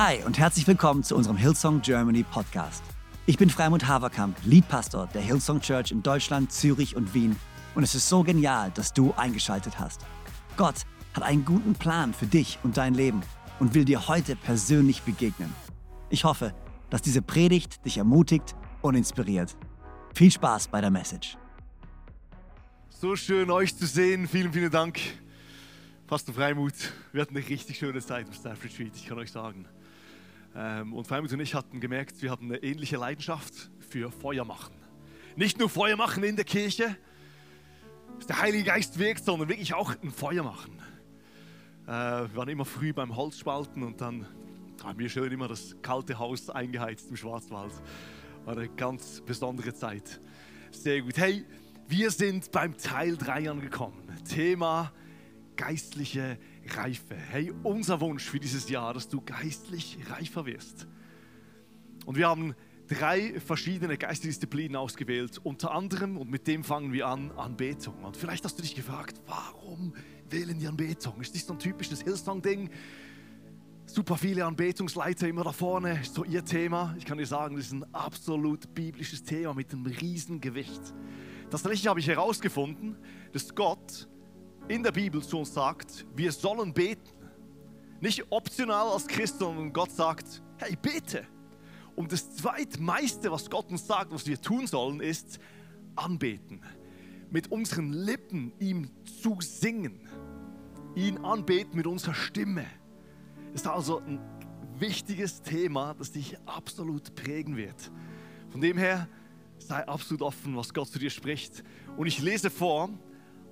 Hi und herzlich willkommen zu unserem Hillsong Germany Podcast. Ich bin Freimund Haverkamp, Leadpastor der Hillsong Church in Deutschland, Zürich und Wien und es ist so genial, dass du eingeschaltet hast. Gott hat einen guten Plan für dich und dein Leben und will dir heute persönlich begegnen. Ich hoffe, dass diese Predigt dich ermutigt und inspiriert. Viel Spaß bei der Message. So schön euch zu sehen. Vielen, vielen Dank. Pastor Freimut, wir hatten eine richtig schöne Zeit im Staff Retreat, ich kann euch sagen. Ähm, und Freimut und ich hatten gemerkt, wir haben eine ähnliche Leidenschaft für Feuer machen. Nicht nur Feuer machen in der Kirche, dass der Heilige Geist wirkt, sondern wirklich auch ein Feuer machen. Äh, wir waren immer früh beim Holzspalten und dann haben wir schön immer das kalte Haus eingeheizt im Schwarzwald. War eine ganz besondere Zeit. Sehr gut. Hey, wir sind beim Teil 3 angekommen. Thema geistliche Reife. Hey, unser Wunsch für dieses Jahr, dass du geistlich reifer wirst. Und wir haben drei verschiedene geistliche Disziplinen ausgewählt, unter anderem, und mit dem fangen wir an, Anbetung. Und vielleicht hast du dich gefragt, warum wählen die Anbetung? Ist das so ein typisches Hillsong-Ding? Super viele Anbetungsleiter immer da vorne, ist so ihr Thema. Ich kann dir sagen, das ist ein absolut biblisches Thema mit einem riesen Gewicht. Tatsächlich habe ich herausgefunden, dass Gott in der Bibel zu uns sagt, wir sollen beten. Nicht optional als Christ, sondern Gott sagt, hey, bete. Und das zweitmeiste, was Gott uns sagt, was wir tun sollen, ist anbeten. Mit unseren Lippen ihm zu singen. Ihn anbeten mit unserer Stimme. Ist also ein wichtiges Thema, das dich absolut prägen wird. Von dem her, sei absolut offen, was Gott zu dir spricht. Und ich lese vor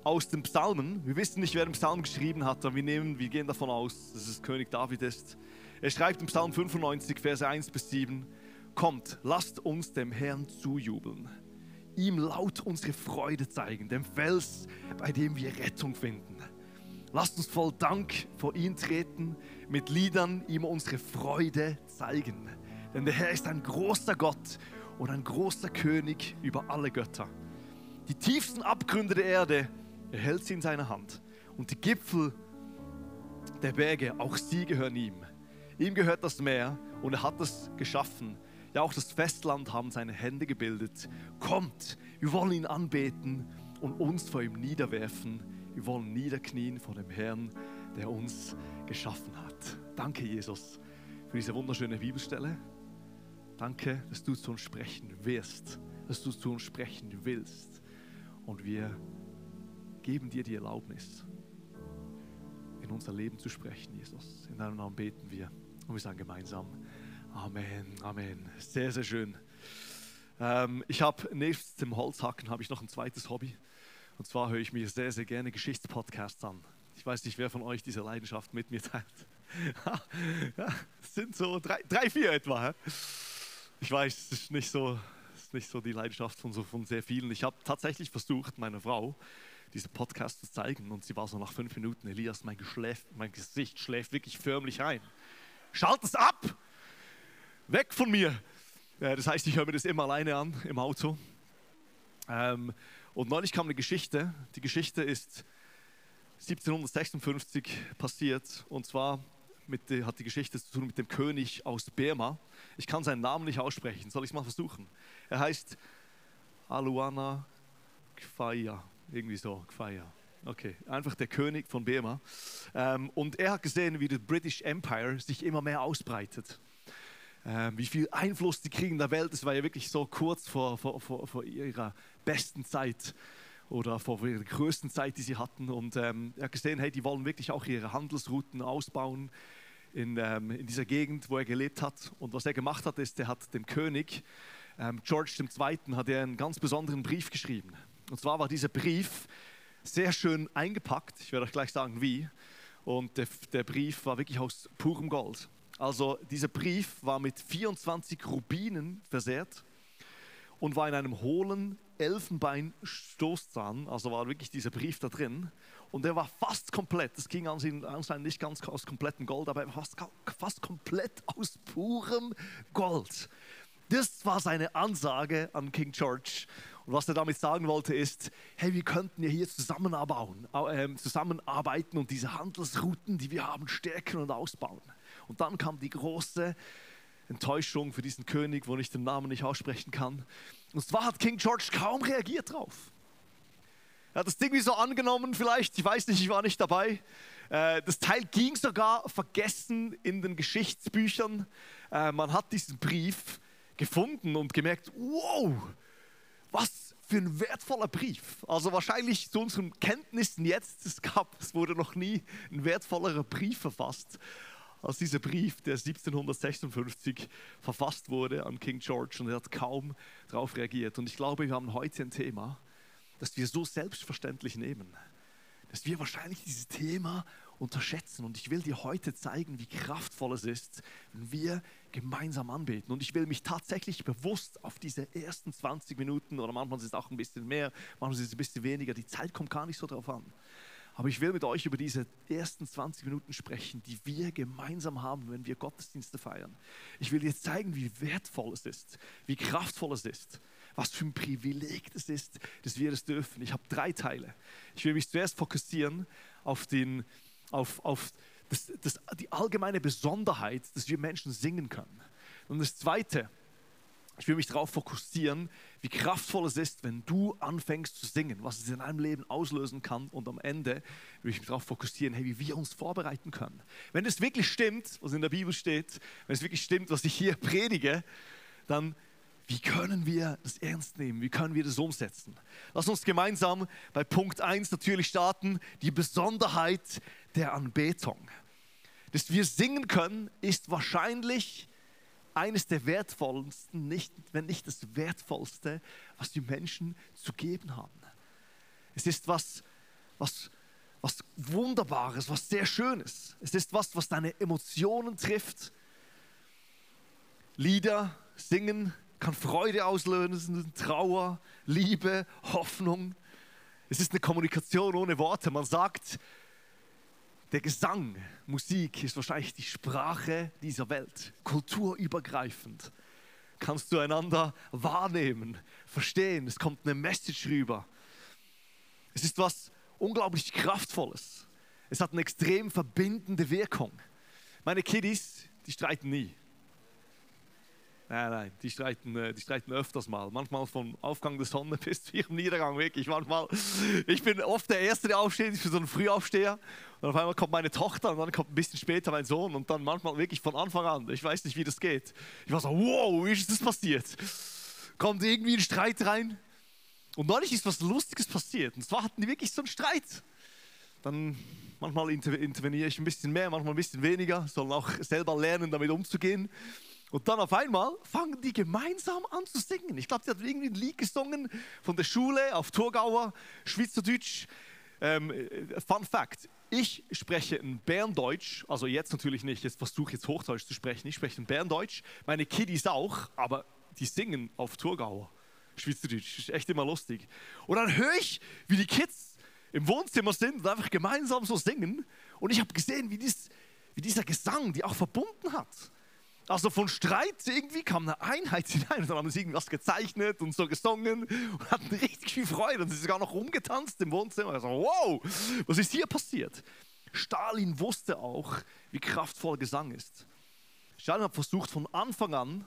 aus den Psalmen. Wir wissen nicht, wer den Psalm geschrieben hat, aber wir, nehmen, wir gehen davon aus, dass es König David ist. Er schreibt im Psalm 95, Verse 1 bis 7, Kommt, lasst uns dem Herrn zujubeln, ihm laut unsere Freude zeigen, dem Fels, bei dem wir Rettung finden. Lasst uns voll Dank vor ihn treten, mit Liedern ihm unsere Freude zeigen. Denn der Herr ist ein großer Gott und ein großer König über alle Götter. Die tiefsten Abgründe der Erde er hält sie in seiner Hand. Und die Gipfel der Berge, auch sie gehören ihm. Ihm gehört das Meer und er hat es geschaffen. Ja, auch das Festland haben seine Hände gebildet. Kommt, wir wollen ihn anbeten und uns vor ihm niederwerfen. Wir wollen niederknien vor dem Herrn, der uns geschaffen hat. Danke, Jesus, für diese wunderschöne Bibelstelle. Danke, dass du zu uns sprechen wirst, dass du zu uns sprechen willst. Und wir geben dir die Erlaubnis, in unser Leben zu sprechen, Jesus. In deinem Namen beten wir und wir sagen gemeinsam Amen, Amen. Sehr, sehr schön. Ähm, ich habe nebst dem Holzhacken habe ich noch ein zweites Hobby. Und zwar höre ich mir sehr, sehr gerne Geschichtspodcasts an. Ich weiß nicht, wer von euch diese Leidenschaft mit mir teilt. es sind so drei, drei vier etwa. Ich weiß, es ist nicht so, ist nicht so die Leidenschaft von, so, von sehr vielen. Ich habe tatsächlich versucht, meine Frau diesen Podcast zu zeigen. Und sie war so nach fünf Minuten, Elias, mein, mein Gesicht schläft wirklich förmlich ein. Schalt es ab! Weg von mir! Das heißt, ich höre mir das immer alleine an im Auto. Ähm, und neulich kam eine Geschichte. Die Geschichte ist 1756 passiert. Und zwar mit, hat die Geschichte zu tun mit dem König aus Burma. Ich kann seinen Namen nicht aussprechen. Soll ich es mal versuchen? Er heißt Aluana Kfaya. Irgendwie so, Gefeier. Okay, einfach der König von Burma. Ähm, und er hat gesehen, wie das British Empire sich immer mehr ausbreitet. Ähm, wie viel Einfluss die kriegen in der Welt. Es war ja wirklich so kurz vor, vor, vor, vor ihrer besten Zeit oder vor ihrer größten Zeit, die sie hatten. Und ähm, er hat gesehen, hey, die wollen wirklich auch ihre Handelsrouten ausbauen in, ähm, in dieser Gegend, wo er gelebt hat. Und was er gemacht hat, ist, er hat dem König, ähm, George II., hat er einen ganz besonderen Brief geschrieben. Und zwar war dieser Brief sehr schön eingepackt. Ich werde euch gleich sagen, wie. Und der, der Brief war wirklich aus purem Gold. Also dieser Brief war mit 24 Rubinen versehrt und war in einem hohlen Elfenbeinstoßzahn, also war wirklich dieser Brief da drin. Und der war fast komplett, das ging anscheinend nicht ganz aus komplettem Gold, aber fast, fast komplett aus purem Gold. Das war seine Ansage an King George Und was er damit sagen wollte ist, hey, wir könnten ja hier zusammenarbeiten, äh, zusammenarbeiten und diese Handelsrouten, die wir haben, stärken und ausbauen. Und dann kam die große Enttäuschung für diesen König, wo ich den Namen nicht aussprechen kann. Und zwar hat King George kaum reagiert drauf. Er hat das Ding wie so angenommen, vielleicht, ich weiß nicht, ich war nicht dabei. Äh, das Teil ging sogar vergessen in den Geschichtsbüchern. Äh, man hat diesen Brief gefunden und gemerkt, wow, für ein wertvoller Brief. Also wahrscheinlich zu unseren Kenntnissen jetzt, es gab, es wurde noch nie ein wertvollerer Brief verfasst als dieser Brief, der 1756 verfasst wurde an King George und er hat kaum darauf reagiert. Und ich glaube, wir haben heute ein Thema, das wir so selbstverständlich nehmen, dass wir wahrscheinlich dieses Thema unterschätzen. Und ich will dir heute zeigen, wie kraftvoll es ist, wenn wir gemeinsam anbeten. Und ich will mich tatsächlich bewusst auf diese ersten 20 Minuten, oder manchmal ist es auch ein bisschen mehr, manchmal ist es ein bisschen weniger, die Zeit kommt gar nicht so drauf an. Aber ich will mit euch über diese ersten 20 Minuten sprechen, die wir gemeinsam haben, wenn wir Gottesdienste feiern. Ich will dir zeigen, wie wertvoll es ist, wie kraftvoll es ist, was für ein Privileg es ist, dass wir das dürfen. Ich habe drei Teile. Ich will mich zuerst fokussieren auf, den, auf, auf das, das, die allgemeine Besonderheit, dass wir Menschen singen können. Und das Zweite, ich will mich darauf fokussieren, wie kraftvoll es ist, wenn du anfängst zu singen, was es in deinem Leben auslösen kann. Und am Ende will ich mich darauf fokussieren, hey, wie wir uns vorbereiten können. Wenn es wirklich stimmt, was in der Bibel steht, wenn es wirklich stimmt, was ich hier predige, dann wie können wir das ernst nehmen? Wie können wir das umsetzen? Lass uns gemeinsam bei Punkt 1 natürlich starten, die Besonderheit der Anbetung. Dass wir singen können, ist wahrscheinlich eines der wertvollsten, nicht, wenn nicht das wertvollste, was die Menschen zu geben haben. Es ist was, was, was Wunderbares, was sehr Schönes. Es ist was, was deine Emotionen trifft. Lieder, Singen kann Freude auslösen, Trauer, Liebe, Hoffnung. Es ist eine Kommunikation ohne Worte. Man sagt, der Gesang, Musik ist wahrscheinlich die Sprache dieser Welt, kulturübergreifend. Kannst du einander wahrnehmen, verstehen, es kommt eine Message rüber. Es ist was unglaublich Kraftvolles. Es hat eine extrem verbindende Wirkung. Meine Kiddies, die streiten nie. Nein, nein, die streiten, äh, die streiten öfters mal. Manchmal vom Aufgang der Sonne bis zu ihrem Niedergang, wirklich. Manchmal, ich bin oft der Erste, der aufsteht, ich bin so ein Frühaufsteher. Und auf einmal kommt meine Tochter und dann kommt ein bisschen später mein Sohn und dann manchmal wirklich von Anfang an. Ich weiß nicht, wie das geht. Ich war so, wow, wie ist das passiert? Kommt irgendwie ein Streit rein. Und neulich ist was Lustiges passiert. Und zwar hatten die wirklich so einen Streit. Dann manchmal interveniere ich ein bisschen mehr, manchmal ein bisschen weniger, sollen auch selber lernen, damit umzugehen. Und dann auf einmal fangen die gemeinsam an zu singen. Ich glaube, sie hat irgendwie ein Lied gesungen von der Schule auf Thurgauer, Schweizerdeutsch. Ähm, äh, Fun Fact: Ich spreche ein Berndeutsch, also jetzt natürlich nicht, jetzt versuche ich jetzt Hochdeutsch zu sprechen. Ich spreche ein Berndeutsch, meine Kiddies auch, aber die singen auf Thurgauer, Schweizerdeutsch. Ist echt immer lustig. Und dann höre ich, wie die Kids im Wohnzimmer sind und einfach gemeinsam so singen. Und ich habe gesehen, wie, dies, wie dieser Gesang die auch verbunden hat. Also von Streit irgendwie kam eine Einheit hinein und dann haben sie irgendwas gezeichnet und so gesungen und hatten richtig viel Freude und sie sind sogar noch rumgetanzt im Wohnzimmer. Also, wow, was ist hier passiert? Stalin wusste auch, wie kraftvoll Gesang ist. Stalin hat versucht von Anfang an,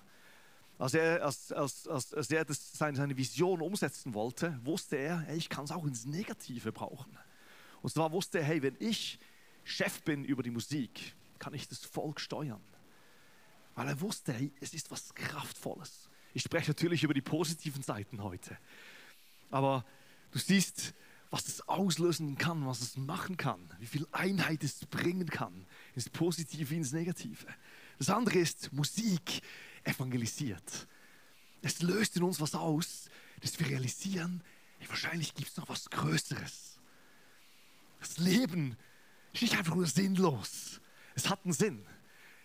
als er, als, als, als er das, seine, seine Vision umsetzen wollte, wusste er, hey, ich kann es auch ins Negative brauchen. Und zwar wusste er, hey, wenn ich Chef bin über die Musik, kann ich das Volk steuern weil er wusste, es ist was Kraftvolles. Ich spreche natürlich über die positiven Seiten heute. Aber du siehst, was es auslösen kann, was es machen kann, wie viel Einheit es bringen kann, ins Positive, ins Negative. Das andere ist, Musik evangelisiert. Es löst in uns was aus, dass wir realisieren, hey, wahrscheinlich gibt es noch was Größeres. Das Leben ist nicht einfach nur sinnlos, es hat einen Sinn.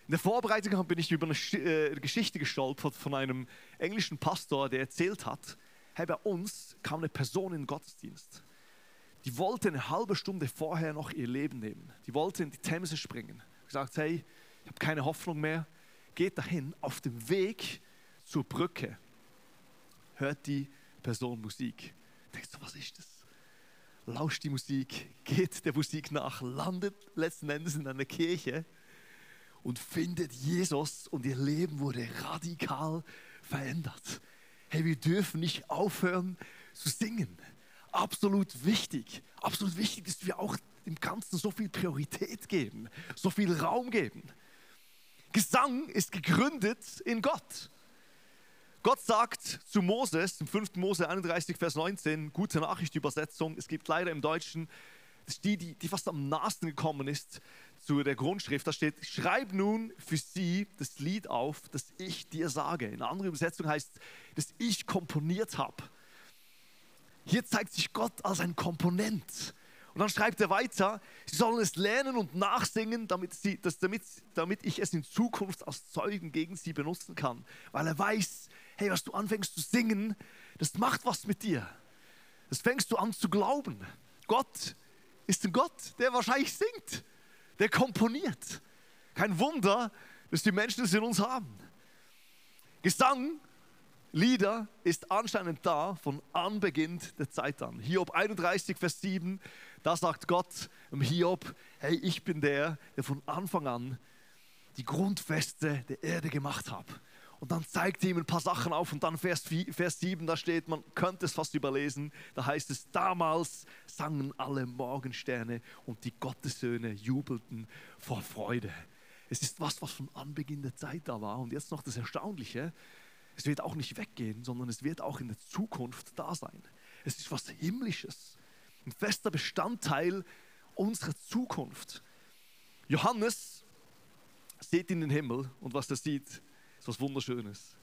In der Vorbereitung bin ich über eine äh, Geschichte gestolpert von einem englischen Pastor, der erzählt hat, hey, bei uns kam eine Person in den Gottesdienst. Die wollte eine halbe Stunde vorher noch ihr Leben nehmen. Die wollte in die Themse springen. Gesagt, hey, ich habe keine Hoffnung mehr. Geht dahin, auf dem Weg zur Brücke hört die Person Musik. Denkst du, was ist das? Lauscht die Musik, geht der Musik nach, landet letzten Endes in einer Kirche und findet Jesus und ihr Leben wurde radikal verändert. Hey, wir dürfen nicht aufhören zu singen. Absolut wichtig. Absolut wichtig, dass wir auch dem Ganzen so viel Priorität geben, so viel Raum geben. Gesang ist gegründet in Gott. Gott sagt zu Moses, im 5. Mose 31, Vers 19, gute Nachricht, Übersetzung, es gibt leider im Deutschen, die, die, die fast am nahesten gekommen ist zu der Grundschrift, da steht, schreib nun für sie das Lied auf, das ich dir sage. In einer anderen Übersetzung heißt, das ich komponiert habe. Hier zeigt sich Gott als ein Komponent. Und dann schreibt er weiter, sie sollen es lernen und nachsingen, damit, sie, das, damit, damit ich es in Zukunft als Zeugen gegen sie benutzen kann. Weil er weiß, hey, was du anfängst zu singen, das macht was mit dir. Das fängst du an zu glauben. Gott ist ein Gott, der wahrscheinlich singt, der komponiert. Kein Wunder, dass die Menschen es in uns haben. Gesang Lieder ist anscheinend da von Anbeginn der Zeit an. Hiob 31, Vers 7, da sagt Gott im Hiob, hey, ich bin der, der von Anfang an die Grundfeste der Erde gemacht hat. Und dann zeigt er ihm ein paar Sachen auf und dann Vers, 4, Vers 7, da steht, man könnte es fast überlesen, da heißt es, damals sangen alle Morgensterne und die Gottessöhne jubelten vor Freude. Es ist was, was von Anbeginn der Zeit da war. Und jetzt noch das Erstaunliche, es wird auch nicht weggehen, sondern es wird auch in der Zukunft da sein. Es ist was Himmlisches, ein fester Bestandteil unserer Zukunft. Johannes sieht in den Himmel und was er sieht, was Wunderschönes.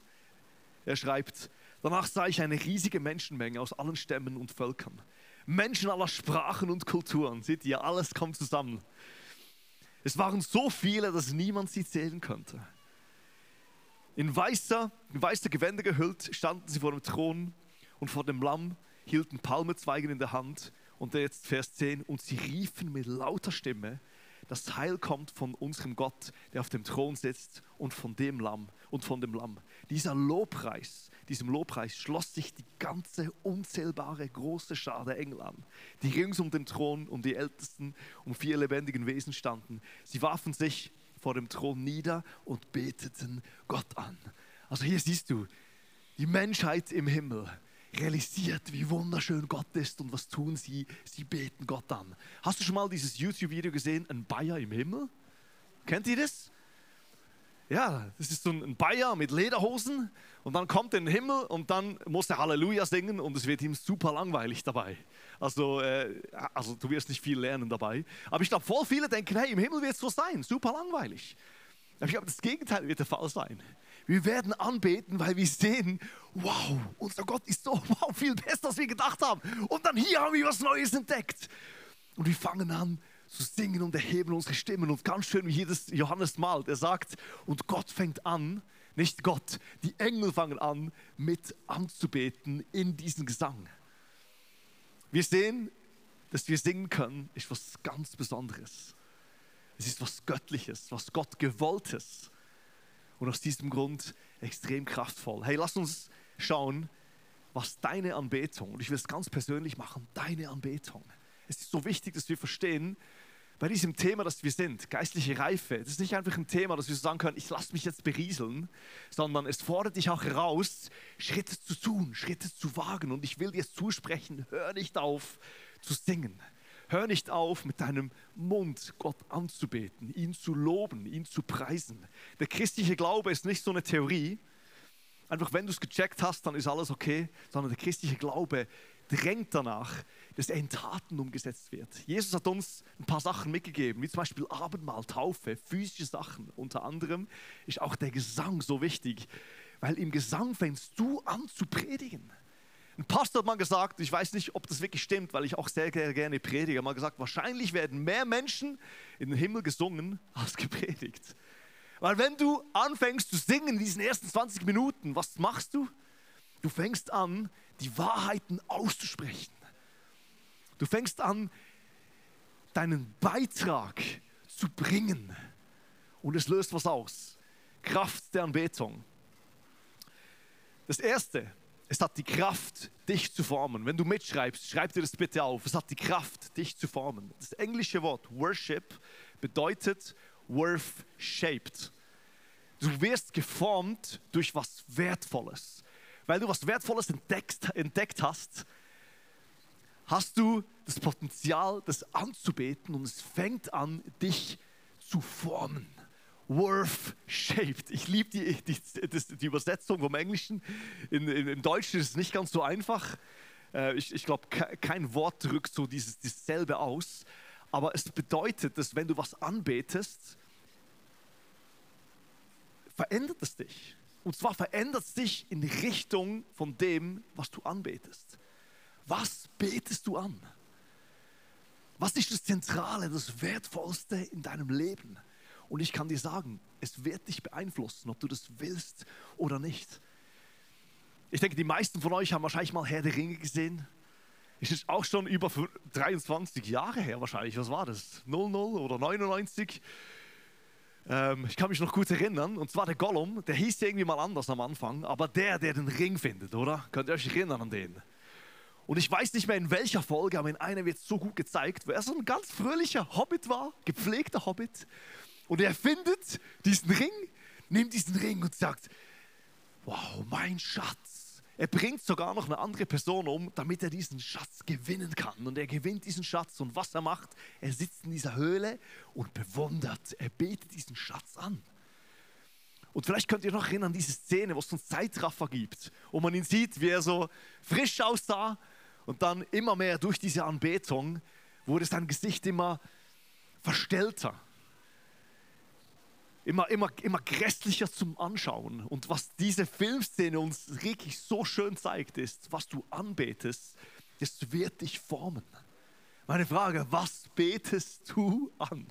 Er schreibt, danach sah ich eine riesige Menschenmenge aus allen Stämmen und Völkern. Menschen aller Sprachen und Kulturen. Seht ihr, alles kommt zusammen. Es waren so viele, dass niemand sie zählen könnte. In weißer, in weißer Gewänder gehüllt standen sie vor dem Thron und vor dem Lamm, hielten Palmezweige in der Hand. Und jetzt Vers 10, und sie riefen mit lauter Stimme, das Heil kommt von unserem Gott, der auf dem Thron sitzt und von dem Lamm und von dem Lamm. Dieser Lobpreis, diesem Lobpreis schloss sich die ganze unzählbare große Schar der Engel an, die rings um den Thron und die Ältesten um vier lebendigen Wesen standen. Sie warfen sich vor dem Thron nieder und beteten Gott an. Also hier siehst du, die Menschheit im Himmel realisiert, wie wunderschön Gott ist und was tun sie? Sie beten Gott an. Hast du schon mal dieses YouTube-Video gesehen, ein Bayer im Himmel? Kennt ihr das? Ja, das ist so ein Bayer mit Lederhosen und dann kommt er in den Himmel und dann muss er Halleluja singen und es wird ihm super langweilig dabei. Also, äh, also du wirst nicht viel lernen dabei. Aber ich glaube, voll viele denken, hey, im Himmel wird es so sein, super langweilig. Aber ich glaube, das Gegenteil wird der Fall sein. Wir werden anbeten, weil wir sehen, wow, unser Gott ist so wow, viel besser, als wir gedacht haben. Und dann hier haben wir was Neues entdeckt. Und wir fangen an, zu singen und erheben unsere Stimmen. Und ganz schön, wie hier das Johannes malt. Er sagt, und Gott fängt an, nicht Gott, die Engel fangen an, mit anzubeten in diesen Gesang. Wir sehen, dass wir singen können, ist was ganz Besonderes. Es ist was Göttliches, was Gott gewolltes. Und aus diesem Grund extrem kraftvoll. Hey, lass uns schauen, was deine Anbetung, und ich will es ganz persönlich machen, deine Anbetung. Es ist so wichtig, dass wir verstehen, bei diesem Thema, das wir sind, geistliche Reife, das ist nicht einfach ein Thema, dass wir so sagen können, ich lasse mich jetzt berieseln, sondern es fordert dich auch heraus, Schritte zu tun, Schritte zu wagen. Und ich will dir zusprechen, hör nicht auf zu singen. Hör nicht auf, mit deinem Mund Gott anzubeten, ihn zu loben, ihn zu preisen. Der christliche Glaube ist nicht so eine Theorie, einfach wenn du es gecheckt hast, dann ist alles okay, sondern der christliche Glaube drängt danach, dass er in Taten umgesetzt wird. Jesus hat uns ein paar Sachen mitgegeben, wie zum Beispiel Abendmahl, Taufe, physische Sachen. Unter anderem ist auch der Gesang so wichtig, weil im Gesang fängst du an zu predigen. Ein Pastor hat mal gesagt, ich weiß nicht, ob das wirklich stimmt, weil ich auch sehr gerne predige, hat mal gesagt, wahrscheinlich werden mehr Menschen in den Himmel gesungen als gepredigt. Weil wenn du anfängst zu singen in diesen ersten 20 Minuten, was machst du? Du fängst an, die Wahrheiten auszusprechen. Du fängst an, deinen Beitrag zu bringen und es löst was aus. Kraft der Anbetung. Das Erste, Es hat die Kraft, dich zu formen. Wenn du mitschreibst, schreib dir das bitte auf. Es hat die Kraft, dich zu formen. Das englische Wort Worship bedeutet worth shaped. Du wirst geformt durch was Wertvolles. Weil du was Wertvolles entdeckt, entdeckt hast, hast du das Potenzial, das anzubeten und es fängt an, dich zu formen. Worth shaped. Ich liebe die, die, die, Übersetzung vom Englischen. In, in, Im Deutschen ist es nicht ganz so einfach. Äh, ich, ich glaube, kein Wort drückt so dieses, dasselbe aus. Aber es bedeutet, dass wenn du was anbetest, verändert es dich. Und zwar verändert es dich in Richtung von dem, was du anbetest. Was betest du an? Was ist das Zentrale, das Wertvollste in deinem Leben? Und ich kann dir sagen, es wird dich beeinflussen, ob du das willst oder nicht. Ich denke, die meisten von euch haben wahrscheinlich mal Herr der Ringe gesehen. Es ist auch schon über 23 Jahre her wahrscheinlich. Was war das? 00 oder 99? Ähm, ich kann mich noch gut erinnern. Und zwar der Gollum, der hieß irgendwie mal anders am Anfang, aber der, der den Ring findet, oder? Könnt ihr euch erinnern an den? Und ich weiß nicht mehr in welcher Folge, aber in einer wird es so gut gezeigt, wo er so ein ganz fröhlicher Hobbit war, gepflegter Hobbit. Und er findet diesen Ring, nimmt diesen Ring und sagt, wow, mein Schatz. Er bringt sogar noch eine andere Person um, damit er diesen Schatz gewinnen kann. Und er gewinnt diesen Schatz. Und was er macht, er sitzt in dieser Höhle und bewundert. Er betet diesen Schatz an. Und vielleicht könnt ihr noch erinnern an diese Szene, wo es so einen Zeitraffer gibt, wo man ihn sieht, wie er so frisch aussah und dann immer mehr durch diese Anbetung wurde sein Gesicht immer verstellter immer, immer, immer grässlicher zum Anschauen. Und was diese Filmszene uns wirklich so schön zeigt, ist, was du anbetest, das wird dich formen. Meine Frage, was betest du an?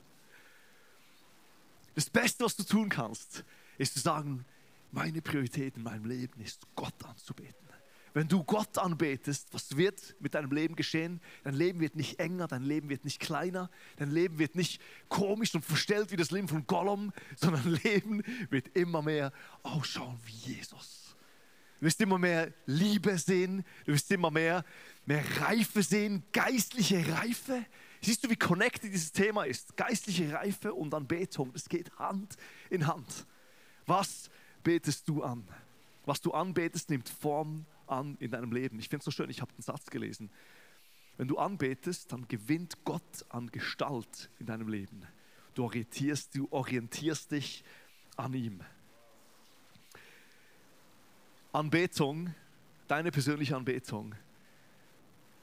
Das Beste, was du tun kannst, ist zu sagen, meine Priorität in meinem Leben ist, Gott anzubeten. Wenn du Gott anbetest, was wird mit deinem Leben geschehen? Dein Leben wird nicht enger, dein Leben wird nicht kleiner, dein Leben wird nicht komisch und verstellt wie das Leben von Gollum, sondern dein Leben wird immer mehr ausschauen wie Jesus. Du wirst immer mehr Liebe sehen, du wirst immer mehr, mehr Reife sehen, geistliche Reife. Siehst du, wie connected dieses Thema ist? Geistliche Reife und Anbetung, es geht Hand in Hand. Was betest du an? Was du anbetest, nimmt Form an in deinem Leben. Ich finde es so schön, ich habe den Satz gelesen. Wenn du anbetest, dann gewinnt Gott an Gestalt in deinem Leben. Du orientierst, du orientierst dich an ihm. Anbetung, deine persönliche Anbetung,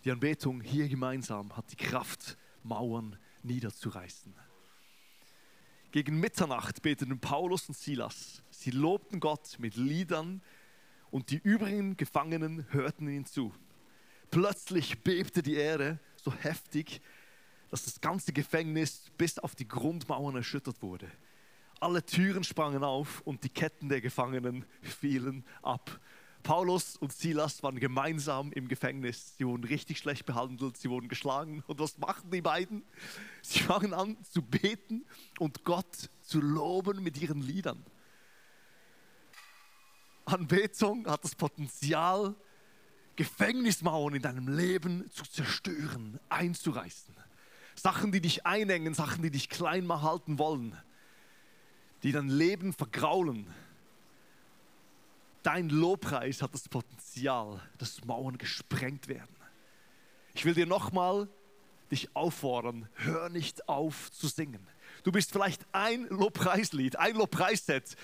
die Anbetung hier gemeinsam hat die Kraft, Mauern niederzureißen. Gegen Mitternacht beteten Paulus und Silas. Sie lobten Gott mit Liedern und die übrigen Gefangenen hörten ihn zu. Plötzlich bebte die Erde so heftig, dass das ganze Gefängnis bis auf die Grundmauern erschüttert wurde. Alle Türen sprangen auf und die Ketten der Gefangenen fielen ab. Paulus und Silas waren gemeinsam im Gefängnis. Sie wurden richtig schlecht behandelt, sie wurden geschlagen. Und was machten die beiden? Sie fangen an zu beten und Gott zu loben mit ihren Liedern. Anbetung hat das Potenzial, Gefängnismauern in deinem Leben zu zerstören, einzureißen. Sachen, die dich einengen, Sachen, die dich klein mal halten wollen, die dein Leben vergraulen. Dein Lobpreis hat das Potenzial, dass Mauern gesprengt werden. Ich will dir nochmal dich auffordern, hör nicht auf zu singen. Du bist vielleicht ein Lobpreislied, ein Lobpreisset,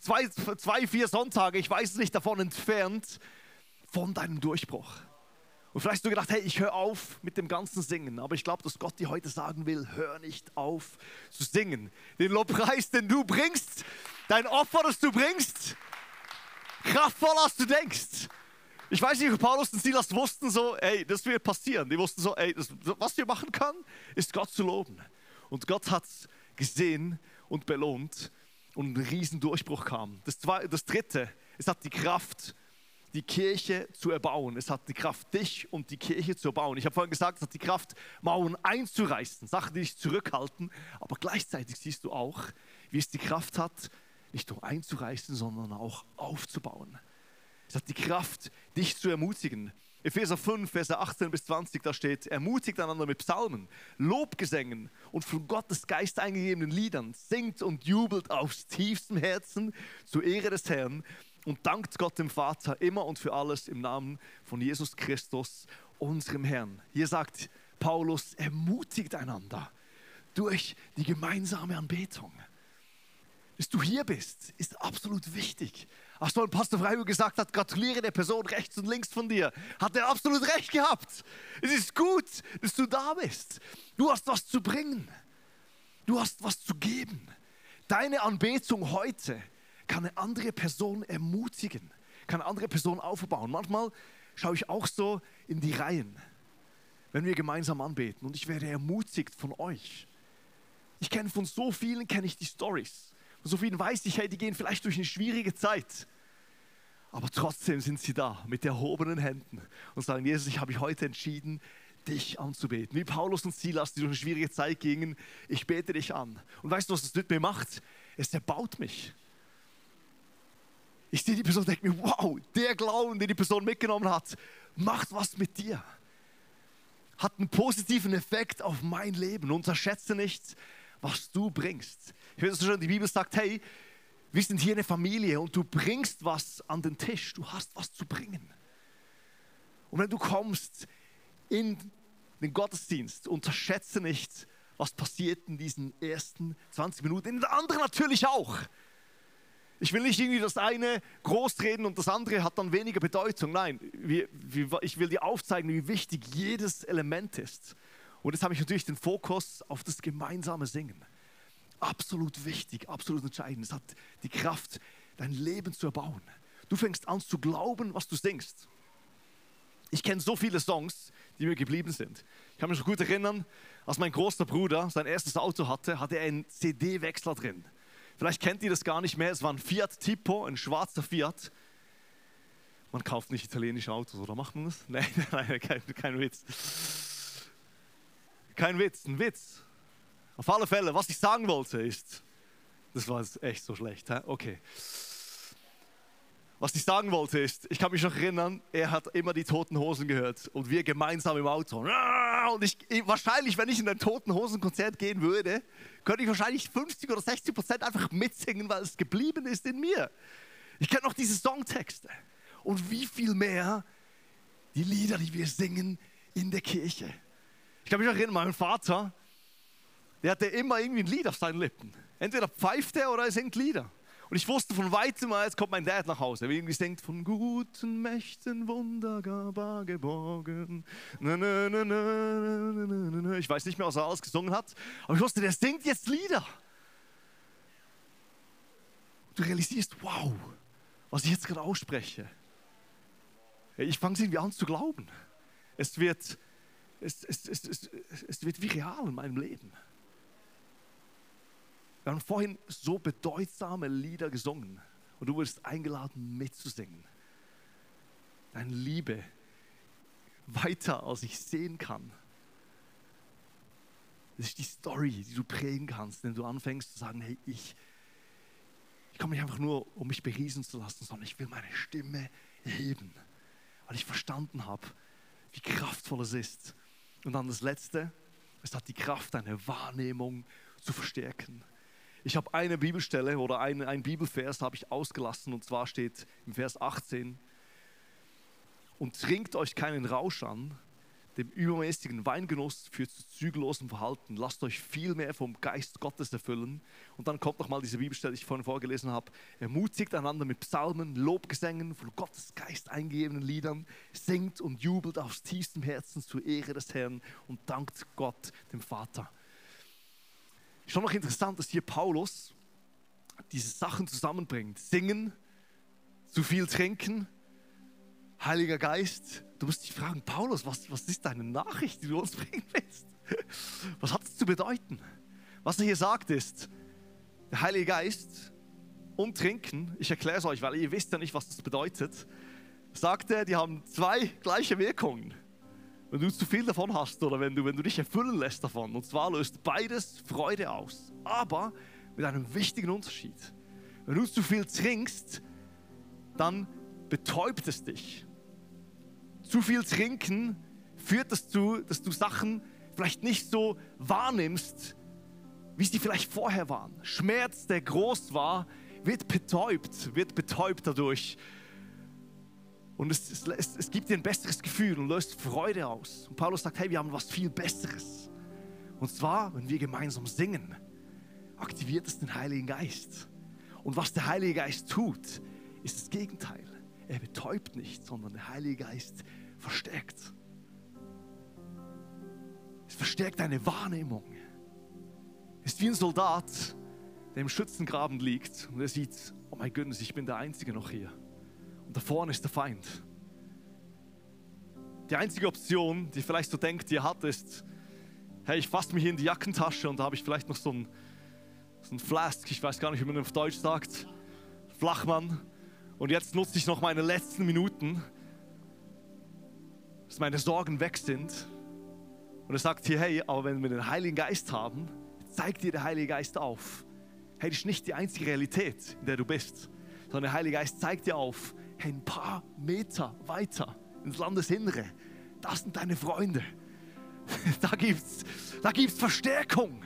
zwei, zwei, vier Sonntage, ich weiß es nicht, davon entfernt von deinem Durchbruch. Und vielleicht hast du gedacht, hey, ich höre auf mit dem ganzen Singen. Aber ich glaube, dass Gott dir heute sagen will, hör nicht auf zu singen. Den Lobpreis, den du bringst, dein Opfer, das du bringst, kraftvoller als du denkst. Ich weiß nicht, Paulus und Silas wussten so, ey, das wird passieren. Die wussten so, ey, das, was wir machen können, ist Gott zu loben. Und Gott hat es gesehen und belohnt und ein Riesendurchbruch kam. Das, zwei, das dritte, es hat die Kraft, die Kirche zu erbauen. Es hat die Kraft, dich und die Kirche zu erbauen. Ich habe vorhin gesagt, es hat die Kraft, Mauern einzureißen, Sachen, die dich zurückhalten. Aber gleichzeitig siehst du auch, wie es die Kraft hat, nicht nur einzureißen, sondern auch aufzubauen. Es hat die Kraft, dich zu ermutigen. Epheser 5, Verse 18 bis 20, da steht, ermutigt einander mit Psalmen, Lobgesängen und von Gottes Geist eingegebenen Liedern, singt und jubelt aus tiefstem Herzen zur Ehre des Herrn und dankt Gott dem Vater immer und für alles im Namen von Jesus Christus, unserem Herrn. Hier sagt Paulus, ermutigt einander durch die gemeinsame Anbetung. Dass du hier bist, ist absolut wichtig. Ach so, ein Pastor Freiburg gesagt hat, gratuliere der Person rechts und links von dir. Hat er absolut recht gehabt. Es ist gut, dass du da bist. Du hast was zu bringen. Du hast was zu geben. Deine Anbetung heute kann eine andere Person ermutigen, kann eine andere Person aufbauen. Manchmal schaue ich auch so in die Reihen, wenn wir gemeinsam anbeten und ich werde ermutigt von euch. Ich kenne von so vielen, kenne ich die Stories so vielen weiß ich, hey, die gehen vielleicht durch eine schwierige Zeit. Aber trotzdem sind sie da mit erhobenen Händen und sagen, Jesus, ich habe mich heute entschieden, dich anzubeten. Wie Paulus und Silas, die durch eine schwierige Zeit gingen, ich bete dich an. Und weißt du, was das mit mir macht? Es erbaut mich. Ich sehe die Person und denke mir, wow, der Glauben, den die Person mitgenommen hat, macht was mit dir. Hat einen positiven Effekt auf mein Leben. Unterschätze nicht, was du bringst. Ich weiß schon, die Bibel sagt, hey, wir sind hier eine Familie und du bringst was an den Tisch. Du hast was zu bringen. Und wenn du kommst in den Gottesdienst, unterschätze nicht, was passiert in diesen ersten 20 Minuten. In den anderen natürlich auch. Ich will nicht irgendwie das eine groß reden und das andere hat dann weniger Bedeutung. Nein, ich will dir aufzeigen, wie wichtig jedes Element ist. Und jetzt habe ich natürlich den Fokus auf das gemeinsame Singen absolut wichtig, absolut entscheidend. Es hat die Kraft, dein Leben zu erbauen. Du fängst an zu glauben, was du singst. Ich kenne so viele Songs, die mir geblieben sind. Ich kann mich noch gut erinnern, als mein großer Bruder sein erstes Auto hatte, hatte er einen CD-Wechsler drin. Vielleicht kennt ihr das gar nicht mehr. Es war ein Fiat Tipo, ein schwarzer Fiat. Man kauft nicht italienische Autos, oder macht man das? Nein, nein, kein, kein Witz. Kein Witz, ein Witz. Auf alle Fälle, was ich sagen wollte ist, das war echt so schlecht, okay. Was ich sagen wollte ist, ich kann mich noch erinnern, er hat immer die Toten Hosen gehört und wir gemeinsam im Auto. Und ich, wahrscheinlich, wenn ich in ein Toten Hosen Konzert gehen würde, könnte ich wahrscheinlich 50 oder 60 Prozent einfach mitsingen, weil es geblieben ist in mir. Ich kenne noch diese Songtexte. Und wie viel mehr die Lieder, die wir singen in der Kirche. Ich kann mich noch erinnern, mein Vater, der hatte immer irgendwie ein Lied auf seinen Lippen. Entweder pfeift er oder er singt Lieder. Und ich wusste von weitem, jetzt kommt mein Dad nach Hause, wie irgendwie singt von guten Mächten wunderbar geborgen. Ich weiß nicht mehr, was er alles gesungen hat, aber ich wusste, der singt jetzt Lieder. Du realisierst, wow, was ich jetzt gerade ausspreche. Ich fange irgendwie an zu glauben. Es wird, es, es, es, es wird wie real in meinem Leben. Wir haben vorhin so bedeutsame Lieder gesungen und du wurdest eingeladen mitzusingen. Deine Liebe weiter, als ich sehen kann. Das ist die Story, die du prägen kannst, wenn du anfängst zu sagen, hey, ich, ich komme nicht einfach nur, um mich beriesen zu lassen, sondern ich will meine Stimme heben, weil ich verstanden habe, wie kraftvoll es ist. Und dann das Letzte, es hat die Kraft, deine Wahrnehmung zu verstärken. Ich habe eine Bibelstelle oder einen, einen Bibelvers habe ich ausgelassen und zwar steht im Vers 18 und trinkt euch keinen Rausch an, dem übermäßigen Weingenuss führt zu zügellosem Verhalten. Lasst euch viel mehr vom Geist Gottes erfüllen. Und dann kommt nochmal diese Bibelstelle, die ich vorhin vorgelesen habe. Ermutigt einander mit Psalmen, Lobgesängen, von Gottes Geist eingegebenen Liedern. Singt und jubelt aus tiefstem Herzen zur Ehre des Herrn und dankt Gott, dem Vater. Schon noch interessant, dass hier Paulus diese Sachen zusammenbringt. Singen, zu viel trinken, Heiliger Geist. Du musst dich fragen, Paulus, was, was ist deine Nachricht, die du uns bringen willst? Was hat es zu bedeuten? Was er hier sagt ist, der Heilige Geist und Trinken, ich erkläre es euch, weil ihr wisst ja nicht, was das bedeutet, sagt er, die haben zwei gleiche Wirkungen wenn du zu viel davon hast oder wenn du, wenn du dich erfüllen lässt davon. Und zwar löst beides Freude aus, aber mit einem wichtigen Unterschied. Wenn du zu viel trinkst, dann betäubt es dich. Zu viel Trinken führt dazu, dass du Sachen vielleicht nicht so wahrnimmst, wie sie vielleicht vorher waren. Schmerz, der groß war, wird betäubt, wird betäubt dadurch. Und es, es, es gibt dir ein besseres Gefühl und löst Freude aus. Und Paulus sagt, hey, wir haben was viel Besseres. Und zwar, wenn wir gemeinsam singen, aktiviert es den Heiligen Geist. Und was der Heilige Geist tut, ist das Gegenteil. Er betäubt nicht, sondern der Heilige Geist verstärkt. Es verstärkt deine Wahrnehmung. Es ist wie ein Soldat, der im Schützengraben liegt und er sieht, oh mein Gott, ich bin der Einzige noch hier. Da vorne ist der Feind. Die einzige Option, die vielleicht so denkt, die er hat, ist, hey, ich fasse mich in die Jackentasche und da habe ich vielleicht noch so ein, so ein Flask, ich weiß gar nicht, wie man auf Deutsch sagt, Flachmann. Und jetzt nutze ich noch meine letzten Minuten, dass meine Sorgen weg sind. Und er sagt hier, hey, aber wenn wir den Heiligen Geist haben, zeigt dir der Heilige Geist auf. Hey, das ist nicht die einzige Realität, in der du bist, sondern der Heilige Geist zeigt dir auf, ein paar Meter weiter ins Landesinnere, das sind deine Freunde. Da gibt es da gibt's Verstärkung.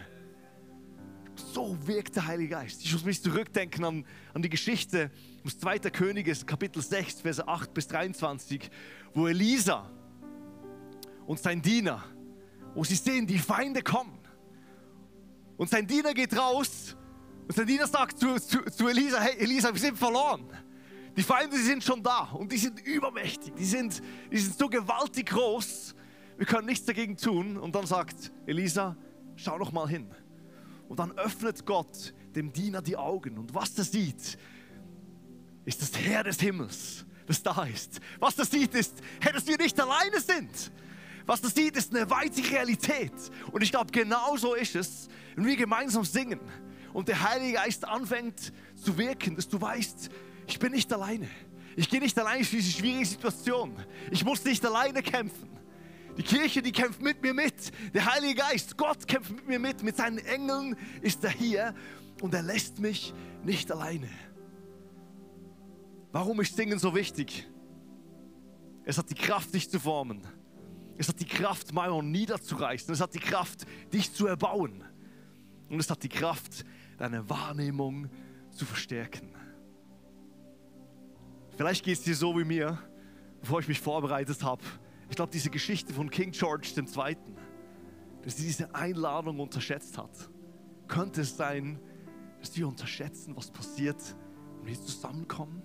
So wirkt der Heilige Geist. Ich muss mich zurückdenken an, an die Geschichte aus 2. Könige, Kapitel 6, Verse 8 bis 23, wo Elisa und sein Diener, wo sie sehen, die Feinde kommen. Und sein Diener geht raus und sein Diener sagt zu, zu, zu Elisa, hey Elisa, wir sind verloren. Die Feinde sind schon da und die sind übermächtig, die sind, die sind so gewaltig groß, wir können nichts dagegen tun. Und dann sagt Elisa, schau noch mal hin. Und dann öffnet Gott dem Diener die Augen und was er sieht, ist das Herr des Himmels, das da ist. Was er sieht, ist, hey, dass wir nicht alleine sind. Was das sieht, ist eine weite Realität. Und ich glaube, genau so ist es, wenn wir gemeinsam singen und der Heilige Geist anfängt zu wirken, dass du weißt, ich bin nicht alleine. Ich gehe nicht alleine durch diese schwierige Situation. Ich muss nicht alleine kämpfen. Die Kirche, die kämpft mit mir mit. Der Heilige Geist, Gott kämpft mit mir mit. Mit seinen Engeln ist er hier und er lässt mich nicht alleine. Warum ist Singen so wichtig? Es hat die Kraft, dich zu formen. Es hat die Kraft, Mauern niederzureißen. Es hat die Kraft, dich zu erbauen. Und es hat die Kraft, deine Wahrnehmung zu verstärken. Vielleicht geht es dir so wie mir, bevor ich mich vorbereitet habe. Ich glaube, diese Geschichte von King George II., dass sie diese Einladung unterschätzt hat. Könnte es sein, dass wir unterschätzen, was passiert, wenn wir zusammenkommen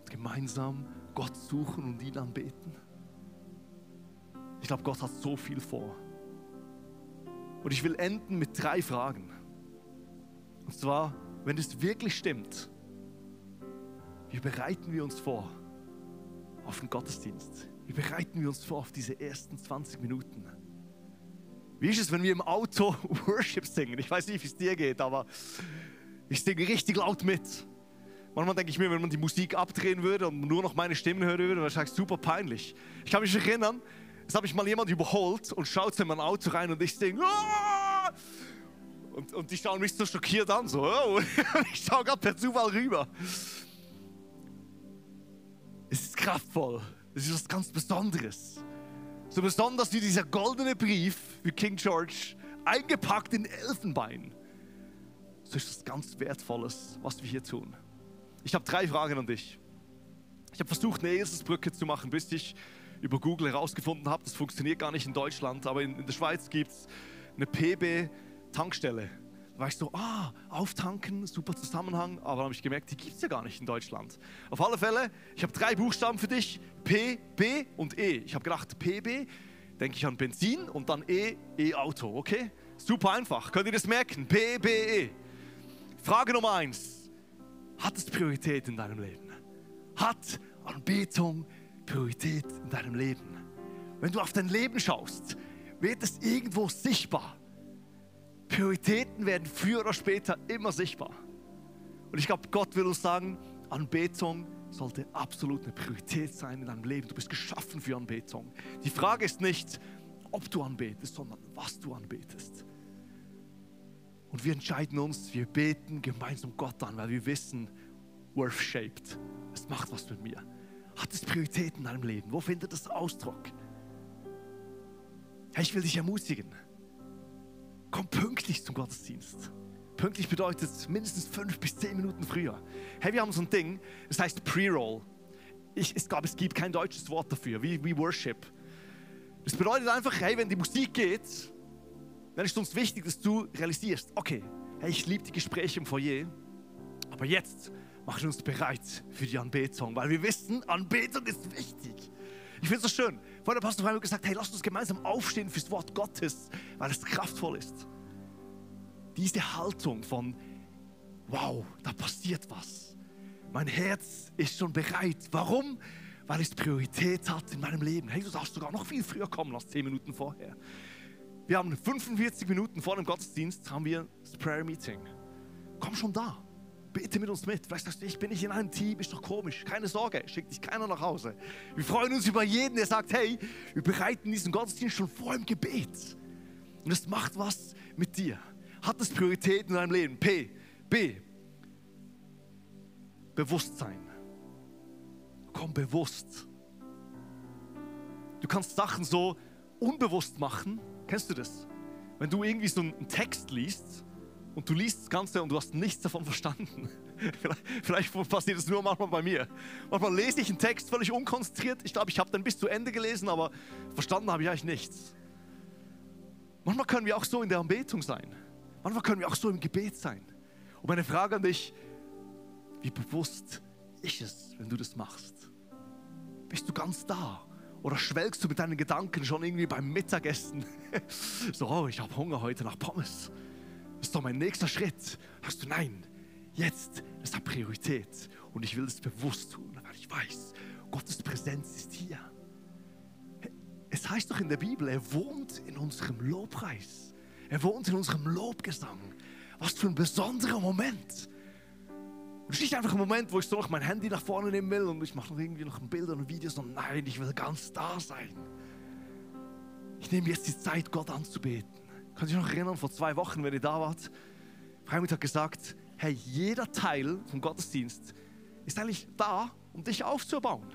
und gemeinsam Gott suchen und ihn anbeten? Ich glaube, Gott hat so viel vor. Und ich will enden mit drei Fragen. Und zwar, wenn es wirklich stimmt, wie bereiten wir uns vor auf den Gottesdienst? Wie bereiten wir uns vor auf diese ersten 20 Minuten? Wie ist es, wenn wir im Auto Worship singen? Ich weiß nicht, wie es dir geht, aber ich singe richtig laut mit. Manchmal denke ich mir, wenn man die Musik abdrehen würde und nur noch meine Stimme hören würde, wäre es super peinlich. Ich kann mich erinnern, Jetzt habe ich mal jemand überholt und schaut in mein Auto rein und ich denke, ah! und, und die schauen mich so schockiert an, so, oh. ich schaue gerade per Zufall rüber. Es ist kraftvoll, es ist was ganz Besonderes. So besonders wie dieser goldene Brief für King George, eingepackt in Elfenbein. So ist das ganz Wertvolles, was wir hier tun. Ich habe drei Fragen an dich. Ich habe versucht, eine Eselsbrücke zu machen, bis ich über Google herausgefunden habe, das funktioniert gar nicht in Deutschland, aber in, in der Schweiz gibt es eine PB-Tankstelle. War ich so, ah, auftanken, super Zusammenhang, aber dann habe ich gemerkt, die gibt es ja gar nicht in Deutschland. Auf alle Fälle, ich habe drei Buchstaben für dich, P, B und E. Ich habe gedacht, PB, denke ich an Benzin und dann E, E-Auto, okay? Super einfach, könnt ihr das merken? P, B, E. Frage Nummer eins, hat es Priorität in deinem Leben? Hat Anbetung Priorität in deinem Leben. Wenn du auf dein Leben schaust, wird es irgendwo sichtbar. Prioritäten werden früher oder später immer sichtbar. Und ich glaube, Gott will uns sagen, Anbetung sollte absolut eine Priorität sein in deinem Leben. Du bist geschaffen für Anbetung. Die Frage ist nicht, ob du anbetest, sondern was du anbetest. Und wir entscheiden uns, wir beten gemeinsam Gott an, weil wir wissen, Worth shaped. Es macht was mit mir. Hat es Prioritäten in deinem Leben? Wo findet es Ausdruck? Ich will dich ermutigen. Pünktlich zum Gottesdienst. Pünktlich bedeutet mindestens fünf bis zehn Minuten früher. Hey, wir haben so ein Ding, das heißt Pre-Roll. Ich, glaube, es gibt kein deutsches Wort dafür, wie, wie Worship. Das bedeutet einfach, hey, wenn die Musik geht, dann ist uns wichtig, dass du realisierst, okay, hey, ich liebe die Gespräche im Foyer, aber jetzt machen wir uns bereit für die Anbetung, weil wir wissen, Anbetung ist wichtig. Ich finde es so schön. Vorher der Pastor Freiburg gesagt, hey, lasst uns gemeinsam aufstehen fürs Wort Gottes, weil es kraftvoll ist. Diese Haltung von, wow, da passiert was. Mein Herz ist schon bereit. Warum? Weil es Priorität hat in meinem Leben. Hey, du darfst sogar noch viel früher kommen als 10 Minuten vorher. Wir haben 45 Minuten vor dem Gottesdienst haben wir das Prayer Meeting. Komm schon da. Bete mit uns mit. Vielleicht sagst du, ich bin nicht in einem Team, ist doch komisch. Keine Sorge, schickt dich keiner nach Hause. Wir freuen uns über jeden, der sagt, hey, wir bereiten diesen Gottesdienst schon vor im Gebet. Und es macht was mit dir. Hat es Priorität in deinem Leben? P. B. Bewusstsein. Komm bewusst. Du kannst Sachen so unbewusst machen Kennst du das? Wenn du irgendwie so einen Text liest und du liest das Ganze und du hast nichts davon verstanden. Vielleicht, passiert es nur manchmal bei mir. Manchmal lese ich einen Text völlig unkonzentriert. Ich glaube, ich habe dann bis zu Ende gelesen, aber verstanden habe ich eigentlich nichts. Manchmal können wir auch so in der Anbetung sein. Manchmal können wir auch so im Gebet sein. Und meine Frage an dich, wie bewusst ist es, wenn du das machst? Bist du ganz da? Oder schwelgst du mit deinen Gedanken schon irgendwie beim Mittagessen? so, oh, ich habe Hunger heute nach Pommes. Das ist doch mein nächster Schritt. Hast du, nein, jetzt, das hat Priorität. Und ich will es bewusst tun, weil ich weiß, Gottes Präsenz ist hier. Es heißt doch in der Bibel, er wohnt in unserem Lobpreis. Er wohnt in unserem Lobgesang. Was für ein besonderer Moment. Es ist nicht einfach ein Moment, wo ich so noch mein Handy nach vorne nehmen will und ich mache noch irgendwie noch ein Bild und ein Video, sondern nein, ich will ganz da sein. Ich nehme jetzt die Zeit, Gott anzubeten. Kann sich noch erinnern, vor zwei Wochen, wenn ihr da wart, Freimut hat gesagt, hey, jeder Teil vom Gottesdienst ist eigentlich da, um dich aufzubauen.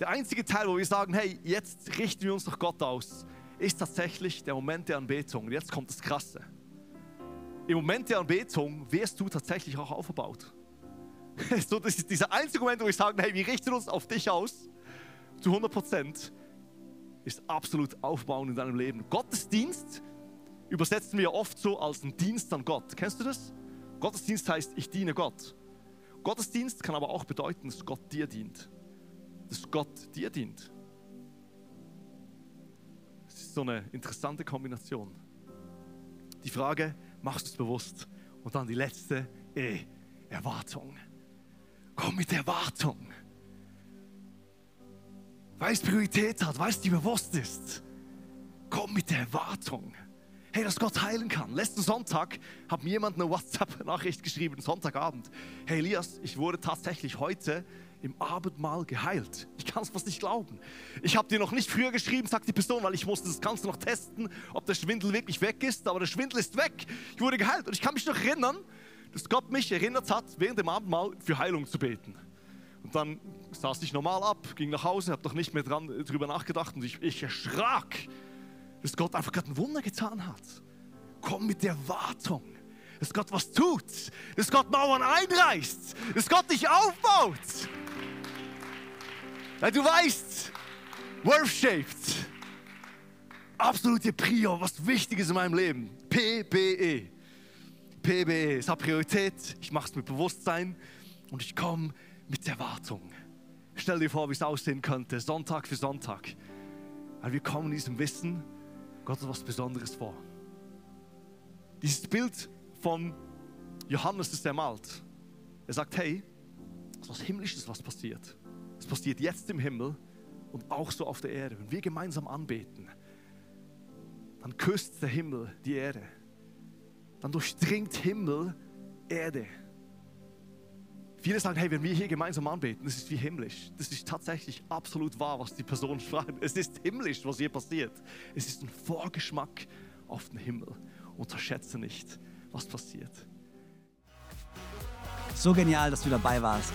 Der einzige Teil, wo wir sagen, hey, jetzt richten wir uns nach Gott aus, ist tatsächlich der Moment der Anbetung. Und jetzt kommt das Krasse im Moment der Anbetung wirst du tatsächlich auch aufgebaut. so, das ist dieser einzige Moment, wo ich sage, hey, wir richten uns auf dich aus, zu 100 Prozent, ist absolut aufbauend in deinem Leben. Gottesdienst übersetzen wir oft so als ein Dienst an Gott. Kennst du das? Gottesdienst heißt, ich diene Gott. Gottesdienst kann aber auch bedeuten, dass Gott dir dient. Dass Gott dir dient. So eine interessante Kombination. Die Frage, machst du es bewusst. Und dann die letzte E, Erwartung. Komm mit Erwartung. Weil es Priorität hat, weil es dir bewusst ist. Komm mit der Erwartung. Hey, dass Gott heilen kann. Letzten Sonntag hat mir jemand eine WhatsApp-Nachricht geschrieben, Sonntagabend. Hey Elias, ich wurde tatsächlich heute im Abendmahl geheilt. Ich kann es fast nicht glauben. Ich habe dir noch nicht früher geschrieben, sagt die Person, weil ich musste das Ganze noch testen, ob der Schwindel wirklich weg ist. Aber der Schwindel ist weg. Ich wurde geheilt. Und ich kann mich noch erinnern, dass Gott mich erinnert hat, während dem Abendmahl für Heilung zu beten. Und dann saß ich normal ab, ging nach Hause, habe noch nicht mehr dran, drüber nachgedacht und ich, ich erschrak, dass Gott einfach gerade ein Wunder getan hat. Komm mit der Wartung dass Gott was tut, dass Gott Mauern einreißt, dass Gott dich aufbaut. Weil du weißt, Worth-shaped, absolute Prio, was wichtig ist in meinem Leben. PBE. PBE, es hat Priorität, ich mache es mit Bewusstsein und ich komme mit Erwartung. Stell dir vor, wie es aussehen könnte, Sonntag für Sonntag. Weil wir kommen in diesem Wissen, Gott hat was Besonderes vor. Dieses Bild von Johannes, das er malt. Er sagt, hey, es ist was Himmlisches, was passiert. Es passiert jetzt im Himmel und auch so auf der Erde. Wenn wir gemeinsam anbeten, dann küsst der Himmel die Erde. Dann durchdringt Himmel Erde. Viele sagen, hey, wenn wir hier gemeinsam anbeten, das ist wie himmlisch. Das ist tatsächlich absolut wahr, was die Person schreibt. Es ist himmlisch, was hier passiert. Es ist ein Vorgeschmack auf den Himmel. Unterschätze nicht, was passiert. So genial, dass du dabei warst.